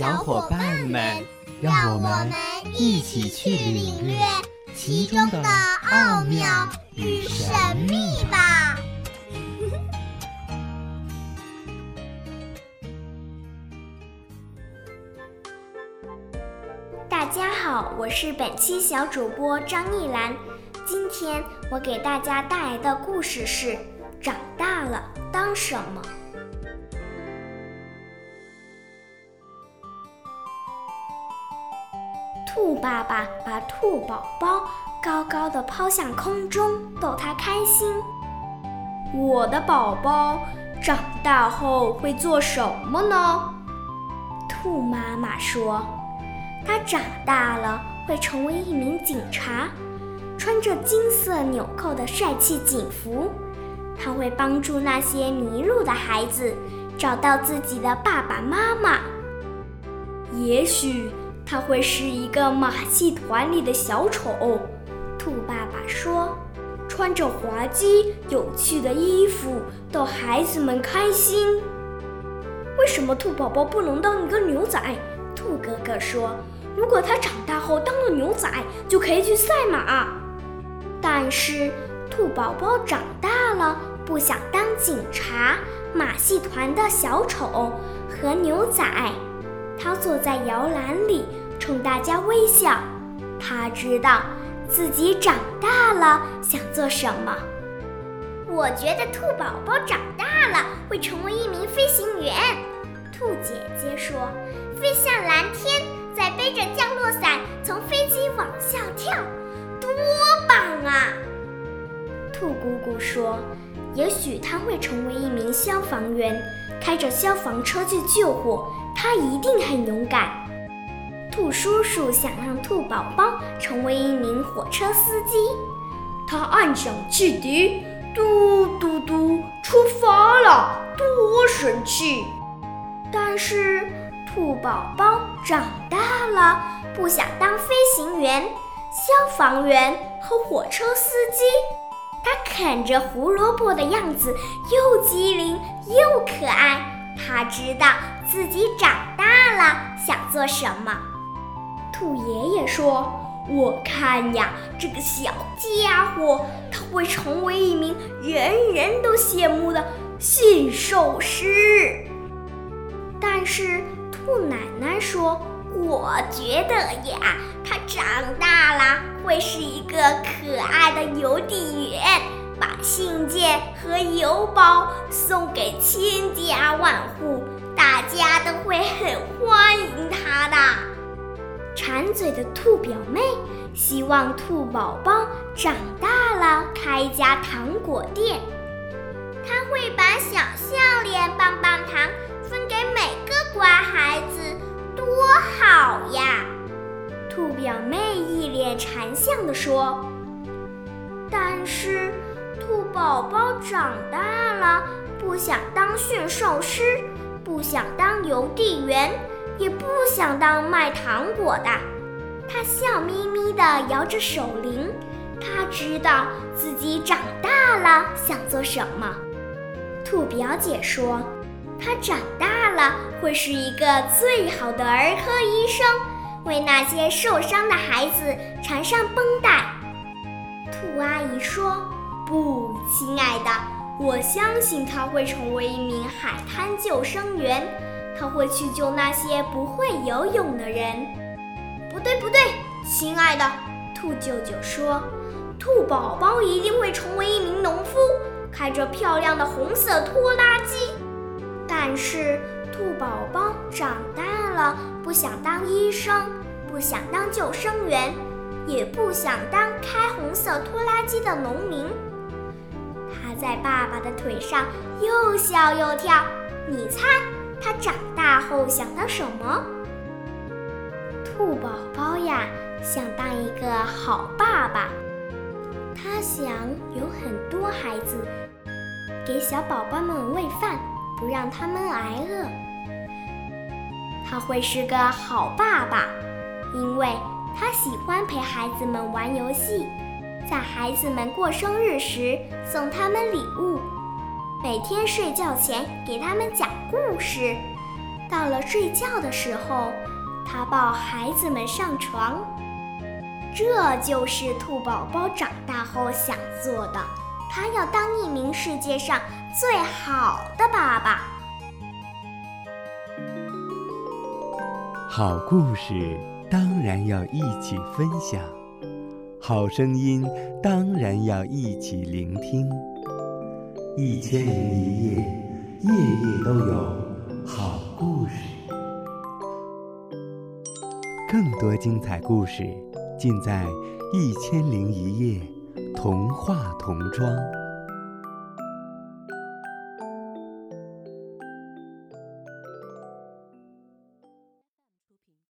小伙伴们，让我们一起去领略其中的奥妙与神秘吧！大家好，我是本期小主播张艺兰。今天我给大家带来的故事是：长大了当什么？兔爸爸把兔宝宝高高的抛向空中，逗它开心。我的宝宝长大后会做什么呢？兔妈妈说：“它长大了会成为一名警察，穿着金色纽扣的帅气警服。他会帮助那些迷路的孩子找到自己的爸爸妈妈。也许……”他会是一个马戏团里的小丑，兔爸爸说：“穿着滑稽有趣的衣服，逗孩子们开心。”为什么兔宝宝不能当一个牛仔？兔哥哥说：“如果他长大后当了牛仔，就可以去赛马。”但是兔宝宝长大了，不想当警察、马戏团的小丑和牛仔。他坐在摇篮里，冲大家微笑。他知道自己长大了想做什么。我觉得兔宝宝长大了会成为一名飞行员。兔姐姐说：“飞向蓝天，再背着降落伞从飞机往下跳，多棒啊！”兔姑姑说：“也许他会成为一名消防员，开着消防车去救火。”他一定很勇敢。兔叔叔想让兔宝宝成为一名火车司机。他按响汽笛，嘟嘟嘟，出发了，多神气！但是兔宝宝长大了，不想当飞行员、消防员和火车司机。他啃着胡萝卜的样子又机灵又可爱。他知道自己长大了想做什么。兔爷爷说：“我看呀，这个小家伙他会成为一名人人都羡慕的驯兽师。”但是兔奶奶说：“我觉得呀，他长大了会是一个可爱的邮递员。”把信件和邮包送给千家万户，大家都会很欢迎他的。馋嘴的兔表妹希望兔宝宝长大了开一家糖果店，他会把小笑脸棒棒糖分给每个乖孩子，多好呀！兔表妹一脸馋相地说：“但是。”兔宝宝长大了，不想当驯兽师，不想当邮递员，也不想当卖糖果的。他笑眯眯地摇着手铃，他知道自己长大了想做什么。兔表姐说，他长大了会是一个最好的儿科医生，为那些受伤的孩子缠上绷带。兔阿姨说。不，亲爱的，我相信他会成为一名海滩救生员，他会去救那些不会游泳的人。不对，不对，亲爱的，兔舅舅说，兔宝宝一定会成为一名农夫，开着漂亮的红色拖拉机。但是，兔宝宝长大了，不想当医生，不想当救生员，也不想当开红色拖拉机的农民。他在爸爸的腿上又笑又跳，你猜他长大后想当什么？兔宝宝呀，想当一个好爸爸。他想有很多孩子，给小宝宝们喂饭，不让他们挨饿。他会是个好爸爸，因为他喜欢陪孩子们玩游戏，在孩子们过生日时送他们礼物，每天睡觉前给他们讲故事。到了睡觉的时候，他抱孩子们上床。这就是兔宝宝长大后想做的。他要当一名世界上最好的爸爸。好故事当然要一起分享，好声音当然要一起聆听。一千零一夜，夜夜都有好故事。更多精彩故事。尽在《一千零一夜》童话童装。